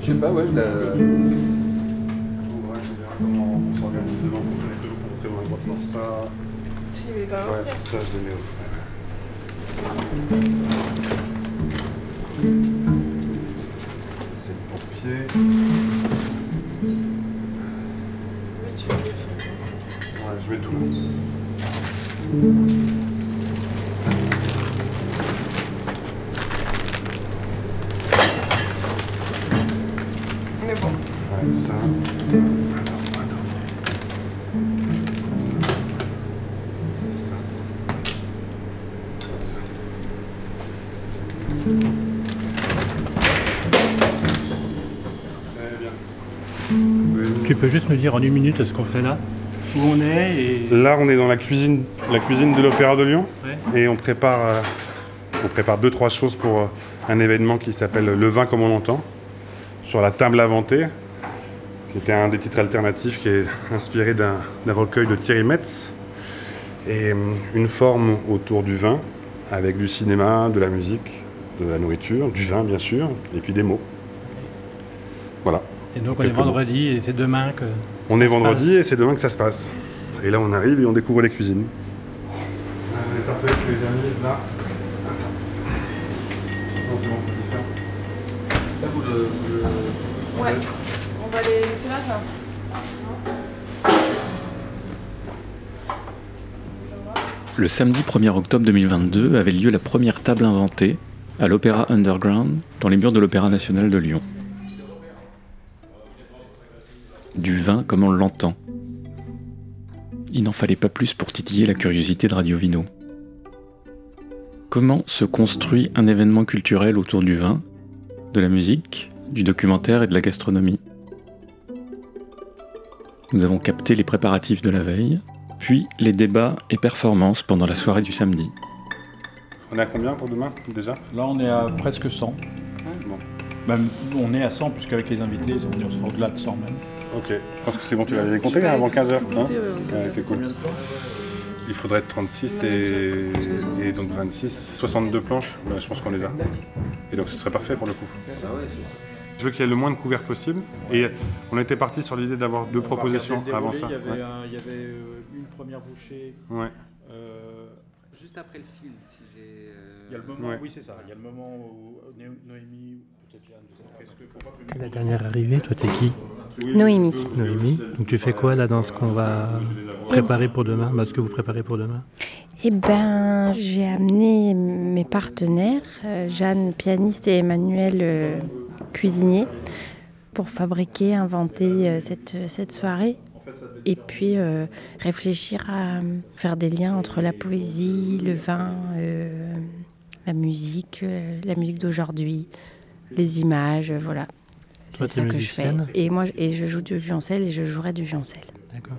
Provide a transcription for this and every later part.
Je sais pas, ouais, je la. Comment on s'organise devant pour les photos pour mon droit ça. Ouais, ça je les mets au frais. Mais bon. Ouais, ça. Attends, attends. Ça. Bien. Tu peux juste me dire en une minute ce qu'on fait là Où on est et. Là, on est dans la cuisine, la cuisine de l'Opéra de Lyon, Ouais. et on prépare, euh, on prépare deux trois choses pour euh, un événement qui s'appelle Le vin comme on l'entend, sur la table inventée, qui était un des titres alternatifs qui est inspiré d'un d'un recueil de Thierry Metz, et euh, une forme autour du vin, avec du cinéma, de la musique, de la nourriture, du vin bien sûr, et puis des mots. Et donc on est vendredi et c'est demain que. On est se vendredi passe. et c'est demain que ça se passe. Et là, on arrive et on découvre les cuisines. On est un peu avec les amis là. Non, bon. Ça, vous le. le- Ouais. On va les laisser là, ça. Le samedi 1er octobre 2022 avait lieu la première table inventée à l'Opéra Underground dans les murs de l'Opéra national de Lyon. Du vin comme on l'entend. Il n'en fallait pas plus pour titiller la curiosité de Radio Vino. Comment se construit un événement culturel autour du vin, de la musique, du documentaire et de la gastronomie? Nous avons capté les préparatifs de la veille, puis les débats et performances pendant la soirée du samedi. On est à combien pour demain déjà? Là on est à presque 100. Bon. Même on est à 100 puisqu'avec les invités on on sera au-delà de 100 même. Ok. Je pense que c'est bon, tu l'avais compté avant 15h. Compter, ouais, ok. Ouais, c'est cool. Il faudrait 36 et, et donc 26, 62 planches. Bah, je pense qu'on les a. Et donc ce serait parfait pour le coup. Ah Je veux qu'il y ait le moins de couverts possible. Et on était parti sur l'idée d'avoir deux propositions avant ça. Il y avait, Ouais. un- il y avait, euh, une première bouchée. Ouais. euh, Juste après le film, si j'ai. euh, il y a le moment, Ouais. oui c'est ça, il y a le moment où Noémie, la dernière arrivée, toi t'es qui Noémie. Noémie. Donc tu fais quoi là dans ce qu'on va préparer pour demain bah, Ce que vous préparez pour demain? Eh ben, j'ai amené mes partenaires, euh, Jeanne, pianiste, et Emmanuel, euh, cuisinier, pour fabriquer, inventer euh, cette, cette soirée. Et puis euh, réfléchir à faire des liens entre la poésie, le vin, euh, la musique, euh, la musique d'aujourd'hui, les images, euh, voilà. C'est ça que je fais. Et moi, et je joue du violoncelle et je jouerai du violoncelle. D'accord.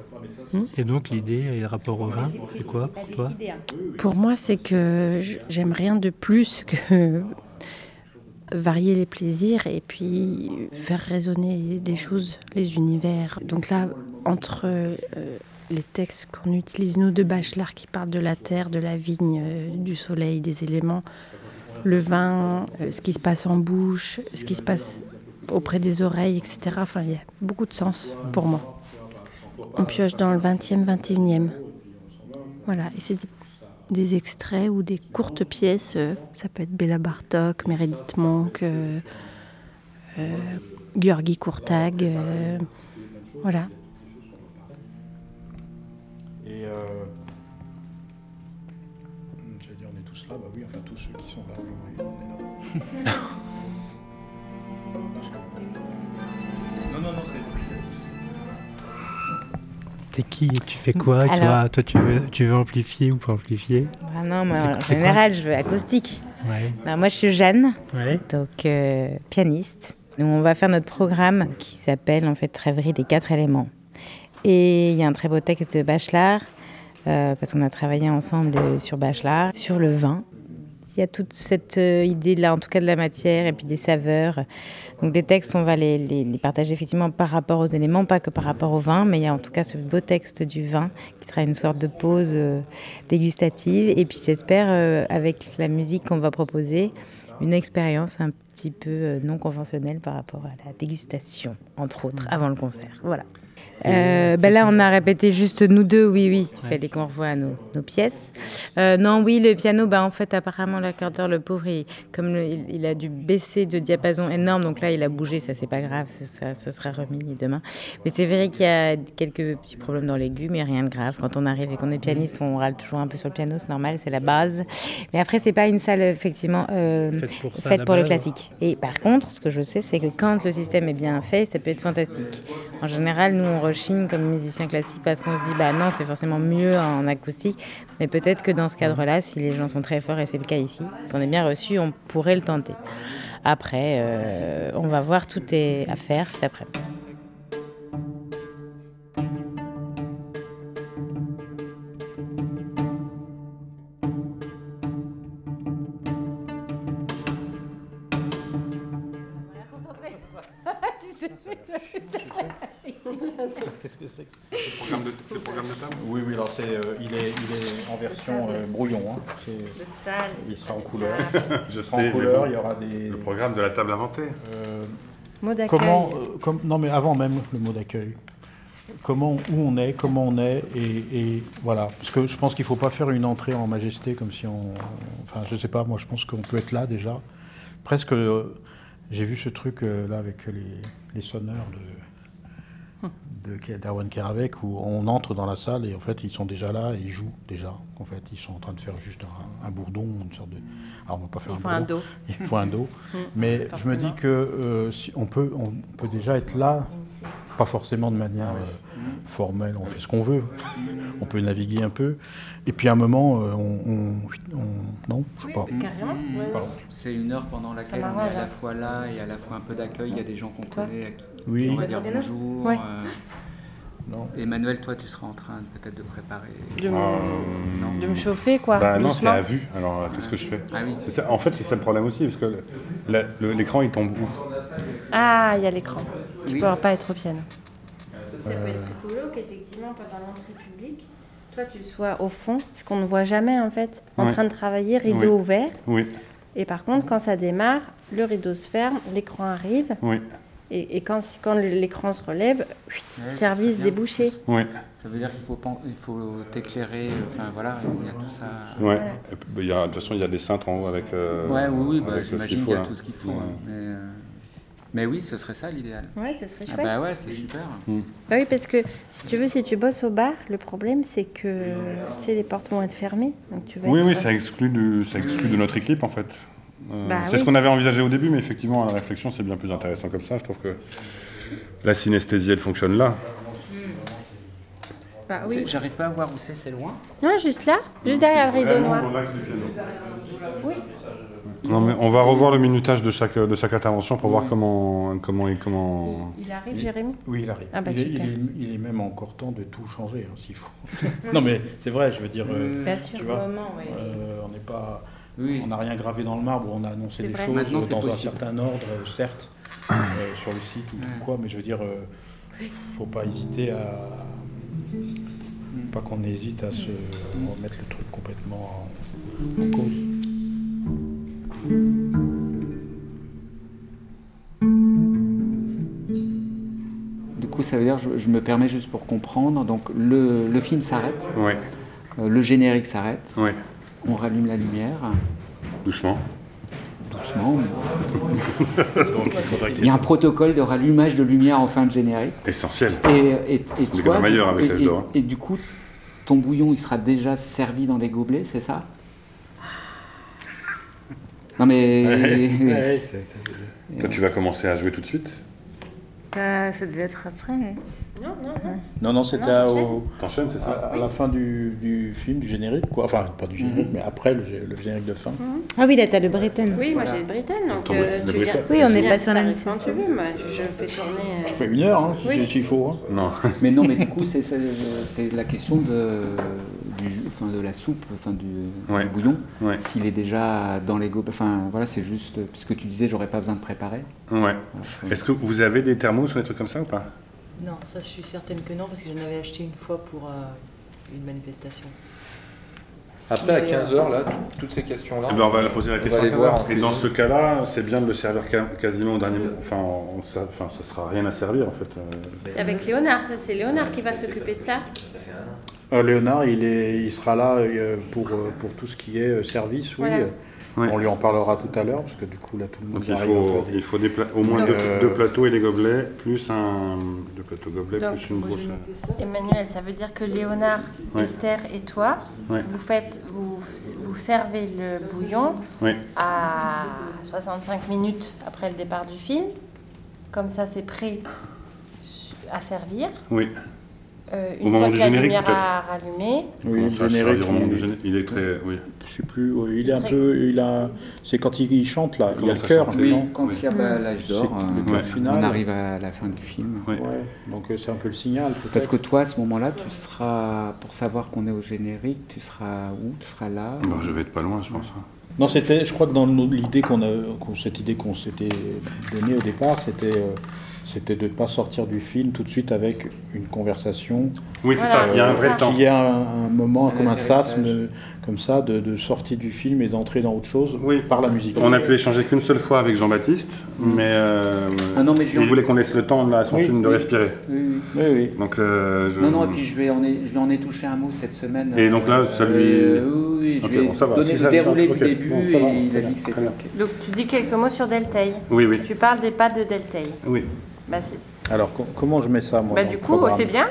Hmm. Et donc l'idée et le rapport au vin, c'est quoi pour toi Pour moi, c'est que j'aime rien de plus que varier les plaisirs et puis faire résonner des choses, les univers. Donc là, entre euh, les textes qu'on utilise, nous, de Bachelard, qui parlent de la terre, de la vigne, euh, du soleil, des éléments, le vin, euh, ce qui se passe en bouche, ce qui se passe auprès des oreilles, etc. Enfin, il y a beaucoup de sens pour moi. On pioche dans le 20e, 21e. Voilà, et c'est des extraits ou des courtes pièces. euh, ça peut être Béla Bartok, Meredith Monk, euh, euh, Georgi Courtag. euh, voilà. Et là, bah oui, enfin tous ceux qui sont là aujourd'hui, on est là. non, non, non, c'est. T'es qui tu fais quoi toi, toi tu, veux, tu veux amplifier ou pas amplifier Ah non, moi, en général, je veux acoustique. Ouais. Non, moi, je suis Jeanne, Ouais. donc euh, pianiste. Nous, on va faire notre programme qui s'appelle en fait Rêverie des quatre éléments. Et il y a un très beau texte de Bachelard, euh, parce qu'on a travaillé ensemble euh, sur Bachelard, sur le vin. il y a toute cette euh, idée-là, en tout cas de la matière et puis des saveurs. Donc des textes, on va les, les- les partager effectivement par rapport aux éléments, pas que par rapport au vin, mais il y a en tout cas ce beau texte du vin qui sera une sorte de pause euh, dégustative. Et puis j'espère, euh, avec la musique qu'on va proposer, une expérience un petit peu non conventionnelle par rapport à la dégustation, entre autres, avant le concert. Voilà. Euh, ben là, on a répété juste nous deux, oui, oui. Il fallait qu'on revoie nos, nos pièces. Euh, non, oui, le piano, ben, en fait, apparemment, l'accordeur, le pauvre, il, comme le- il, il a dû baisser de diapason énorme, donc là, il a bougé, ça, c'est pas grave, ça, ça, ce sera remis demain. Mais c'est vrai qu'il y a quelques petits problèmes dans l'aigu, mais rien de grave. Quand on arrive et qu'on est pianiste, on râle toujours un peu sur le piano, c'est normal, c'est la base. Mais après, c'est pas une salle, effectivement, euh, Faite pour ça, faite pour le classique. Et par contre, ce que je sais, c'est que quand le système est bien fait, ça peut être fantastique. En général, nous, on rechigne comme musiciens classiques parce qu'on se dit, bah non, c'est forcément mieux en acoustique. Mais peut-être que dans ce cadre-là, si les gens sont très forts, et c'est le cas ici, qu'on est bien reçu, on pourrait le tenter. Après, euh, on va voir, tout est à faire cet après. Qu'est-ce que c'est que C'est le programme de, c'est le programme de table Oui, oui, alors c'est, euh, il, est, il est en version euh, brouillon. hein. C'est- salle. il sera en couleur. Je Il sera en mais couleur, il y aura des. Le programme de la table inventée. euh, Mot d'accueil. comment, euh, comme, non, mais avant même le mot d'accueil. Comment, où on est, comment on est, et, et voilà. Parce que je pense qu'il ne faut pas faire une entrée en majesté comme si on. Enfin, je sais pas, moi je pense qu'on peut être là déjà. Presque. euh, J'ai vu ce truc euh, là avec les, les sonneurs de, de d'Arwan Keravec où on entre dans la salle et en fait ils sont déjà là et ils jouent déjà. En fait, ils sont en train de faire juste un, un bourdon, une sorte de. Alors on va pas faire un faut un bourdon. dos. Il faut un dos. Mais je me dis que euh, si on, peut, on peut déjà être là, pas forcément de manière euh, formelle, on fait ce qu'on veut. On peut naviguer un peu. Et puis à un moment, euh, on, on- on- Non, je sais pas. Carrément ouais. Pardon. C'est une heure pendant laquelle on est à la fois là et à la fois un peu d'accueil. Il y a des gens qu'on connaît à qui Oui. on va dire bonjour. Ouais. euh, Non. Emmanuel, toi, tu seras en train peut-être de préparer. De, me, Euh, de me chauffer, quoi. Bah non, c'est à vue. Alors, qu'est-ce que je fais Ah oui. En fait, c'est ça le problème aussi, parce que l'écran, il tombe où? Ah, il y a l'écran. Tu Oui. peux pas être au piano. Ça peut être rigolo qu'effectivement, pendant l'entrée publique, toi tu sois au fond, ce qu'on ne voit jamais en fait, en Ouais. train de travailler, rideau Oui. ouvert. Oui, Et par contre, quand ça démarre, le rideau se ferme, l'écran arrive. oui, Et, et quand, quand l'écran se relève, chuit, Ouais, service débouché. oui. Ça veut dire qu'il faut, il faut t'éclairer. Enfin voilà, il y a tout ça. Ouais. Bah, il y a- de toute façon, il y a des cintres en haut avec. euh, Ouais, oui, oui, bah, j'imagine qu'il y a tout ce qu'il faut. Ouais. hein. Mais, euh, mais oui, ce serait ça l'idéal. Ouais, ce serait Ah chouette. bah ouais, c'est super. Bah oui, parce que si tu veux, si tu bosses au bar, le problème c'est que tu sais, les portes vont être fermées. Donc tu vas Oui, être- oui, ça exclut, du, ça exclut de notre équipe en fait. Euh, Bah c'est oui. ce qu'on avait envisagé au début, mais effectivement, à la réflexion, c'est bien plus intéressant comme ça. Je trouve que la synesthésie, elle fonctionne là. Bah oui. J'arrive pas à voir où c'est, c'est loin. Non, juste là, juste derrière le rideau noir. Oui. Non, mais on va revoir le minutage de chaque, de chaque intervention pour voir comment, comment, comment... Il arrive, Jérémy? Oui, il arrive. Ah bah il, est, super. il est- il est même encore temps de tout changer, hein, s'il faut. non, mais c'est vrai, je veux dire, euh, Bien sûr, tu vois, moment, ouais. euh, on n'est pas... Oui. On n'a rien gravé dans le marbre, on a annoncé des vrai. choses Maintenant, dans un certain ordre, certes, euh, sur le site ou tout quoi, mais je veux dire, euh, faut pas hésiter à. Pas qu'on hésite à se remettre le truc complètement en, en cause. Du coup, ça veut dire, je, je me permets juste pour comprendre. Donc, le, le film s'arrête, Ouais, euh, le générique s'arrête, ouais. On rallume la lumière, Doucement. doucement. Donc il y a un protocole de rallumage de lumière en fin de générique. Essentiel. Et, et, et C'est toi, quand même ailleurs avec l'âge d'or. Et, du coup, ton bouillon, il sera déjà servi dans des gobelets, c'est ça? Non mais... Toi, tu vas commencer à jouer tout de suite? Bah, ça devait être après. Non, non, non. Non, non, c'était à, au- c'est à, ça à la fin du, du film, du générique, quoi. Enfin, pas du générique, mais après le, gé- le générique de fin. Ah oui, là, t'as le Breton. Oui, moi j'ai le Britain, donc euh, le tu Britain. viens. Oui, on n'est pas sur la quand tu veux, moi je, je fais tourner. euh, Je fais une heure, hein, si- Oui. s'il faut. hein. Non. Mais non, mais du coup, c'est c'est- c'est la question de, du jus, enfin de la soupe, enfin du, Ouais. du bouillon, Ouais. s'il est déjà dans les gobelets. Enfin voilà, c'est juste parce que tu disais j'aurais pas besoin de préparer. Ouais. Voilà. Est-ce que vous avez des thermos ou des trucs comme ça ou pas? Non, ça je suis certaine que non, parce que j'en avais acheté une fois pour euh, une manifestation. Après, à Mais, 15h, là, tout- toutes ces questions-là. Eh ben, on va poser la On question à les voir 15 en heures. Et dans ce cas-là, c'est bien de le servir quasiment au dernier moment. Enfin, on- ça, enfin, ça sera rien à servir en fait. Euh, C'est avec Léonard, ça c'est Léonard qui va s'occuper de ça. Euh, Léonard, il, est, il sera là euh, pour, euh, pour tout ce qui est service, oui. Voilà. Ouais. On lui en parlera tout à l'heure, parce que du coup, là, tout le monde Donc il faut, il faut des pla- au moins deux, Euh, deux plateaux et des gobelets, plus un deux plateaux gobelets, Donc, plus une grosse. ça. Emmanuel, ça veut dire que Léonard, Ouais. Esther et toi, Ouais. vous faites, vous, vous servez le bouillon Oui. à 65 minutes après le départ du film. Comme ça, c'est prêt à servir. Oui. Euh, Au une moment fois du que la générique, lumière a rallumé, Oui, le générique, au il- est très. Oui. Je sais plus, oui, il est un Très- peu, il a, c'est quand il, il chante là, il y a le cœur, Oui, quand il y a bah, l'âge d'or, C'est le euh, cœur Ouais. final. on arrive à la fin du film. Oui. Ouais, donc euh, c'est un peu le signal. Parce que toi, à ce moment-là, tu seras, pour savoir qu'on est au générique, tu seras où? Tu seras là? Bah, je vais être pas loin, je pense. hein. Non, c'était, je crois que dans l'idée qu'on a, qu'on- cette idée qu'on s'était donnée au départ, c'était, euh, c'était de ne pas sortir du film tout de suite avec une conversation, Oui, c'est Voilà, ça. Il y a un vrai temps. qu'il y ait un, un moment Un comme un sasme, comme ça, de, de sortie du film et d'entrer dans autre chose Oui. par la musique. On a pu échanger qu'une seule fois avec Jean-Baptiste, mais, euh, Ah non, mais je lui en- il voulait qu'on laisse le temps là, à son Oui, film de oui. respirer. Oui, oui. Oui, oui. Donc, euh, je... Non, non, et puis je, lui en ai, je lui en ai touché un mot cette semaine. Et donc là, ça lui- euh, oui, oui, je Ok, lui ai bon, ça va. donné Si le ça- déroulé ok, du début bon, ça va, et il très a bien, dit que c'était très bien. ok. donc tu dis quelques mots sur Deltaï. Oui, oui. Tu parles des pâtes de Deltaï. oui. Bah, c'est- Alors co- comment je mets ça moi bah, dans du coup, programme c'est bien.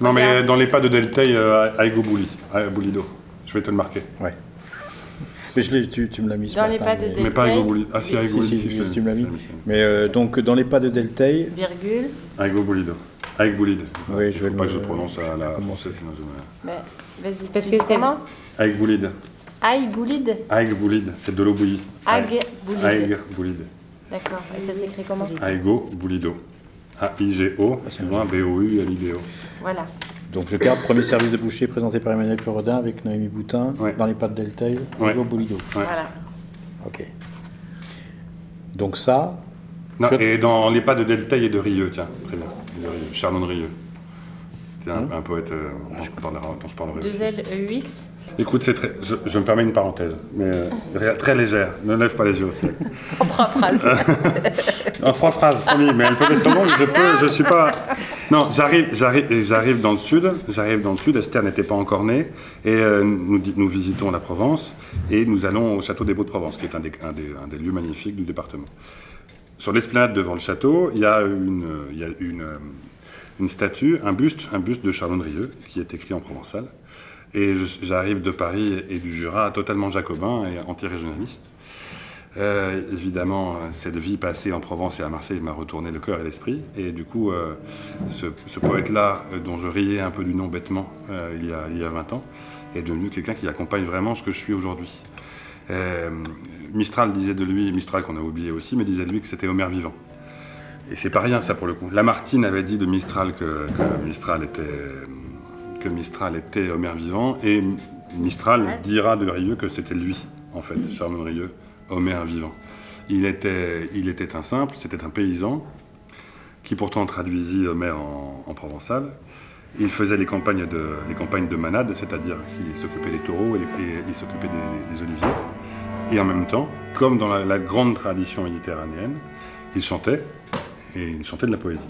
Non, mais Regarde. dans les pas de Deltaï, euh, Aigo Bouli, à Boulido. Je vais te le marquer. Ouais. Mais je l'ai- tu, tu me l'as mis ce Dans les matin, pas de mais- Deltaï. Mais pas Aigo Bouli. Ah, si, Si, Aigo Si, si, si, je tu me l'as mis. Mais euh, donc dans les pas de Deltaï, Virgule. Aigo Boulido. Aigo Boulid. Oui, je Faut vais pas le- que je prononce à la comment française, sinon je me- Bah, vas-y. Parce que c'est- comment Aigo Boulid. Aïe boulide. Aigo Boulid, c'est de l'eau bouillie. Ag boulide. Aigo Boulid. D'accord. Et ça s'écrit comment Aigo Boulido. A-I-G-O, Ah, c'est plus loin, B-O-U-L-I-D-O. Voilà. Donc je garde premier service de boucher présenté par Emmanuel Perrodin avec Noémie Boutin Ouais. dans les pas de Deltaï, Ouais. Bolido. Ouais. Voilà. Ok. Donc ça, Non, Je- et dans les pas de Deltaï et de Rieux, tiens, très bien. De Rieux. Charlon de Rieux. C'est un, un poète euh, dont, je parlerai, dont je parlerai aussi. 2 L E X. Écoute, c'est très, je, je me permets une parenthèse, mais euh, très légère. Ne lève pas les yeux au ciel. En trois phrases. En trois phrases, promis, mais elles peuvent être longues. Je peux, je suis pas. Non, j'arrive, j'arrive, j'arrive dans le sud. J'arrive dans le sud. Esther n'était pas encore née, et euh, nous, visitons la Provence et nous allons au château des Beaux de Provence, qui est un des, lieux magnifiques du département. Sur l'esplanade devant le château, il y a une, euh, statue, un buste, un buste de Charlot de Rieux, qui est écrit en provençal. Et j'arrive de Paris et du Jura totalement jacobin et anti-régionaliste. Euh, évidemment, euh, cette vie passée en Provence et à Marseille m'a retourné le cœur et l'esprit. Et du coup, euh, ce, ce poète-là, dont je riais un peu du nom bêtement euh, il, y a, il y a 20 ans, est devenu quelqu'un qui accompagne vraiment ce que je suis aujourd'hui. Mistral disait de lui, Mistral qu'on a oublié aussi, mais disait de lui que c'était Homère vivant. Et c'est pas rien ça pour le coup. Lamartine avait dit de Mistral que, que Mistral était que Mistral était Homère vivant et Mistral dira de Rieux que c'était lui en fait, Charles Rieux, Homère vivant. Il était, un simple, c'était un paysan qui pourtant traduisit Homère en, en provençal. Il faisait les campagnes de, les manade, c'est-à-dire qu'il s'occupait des taureaux et, il s'occupait des, oliviers. Et en même temps, comme dans la, grande tradition méditerranéenne, il chantait, et il chantait de la poésie.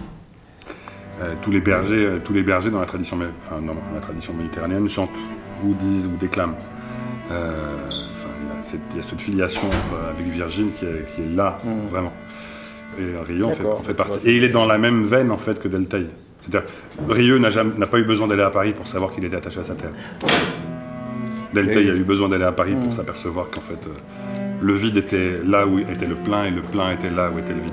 Euh, tous, les bergers, euh, tous les bergers dans la tradition, dans la tradition méditerranéenne chantent, ou disent, ou déclament. Euh, cette- il y, a cette filiation entre- avec Virgile qui est, qui est là, vraiment. Et Rieux en fait, en fait partie. Et il est dans la même veine en fait que Deltaï. C'est-à-dire, Rieux n'a pas eu besoin d'aller à Paris pour savoir qu'il était attaché à sa terre. Deltaï Oui. a eu besoin d'aller à Paris pour s'apercevoir qu'en fait, euh, le vide était là où était le plein et le plein était là où était le vide.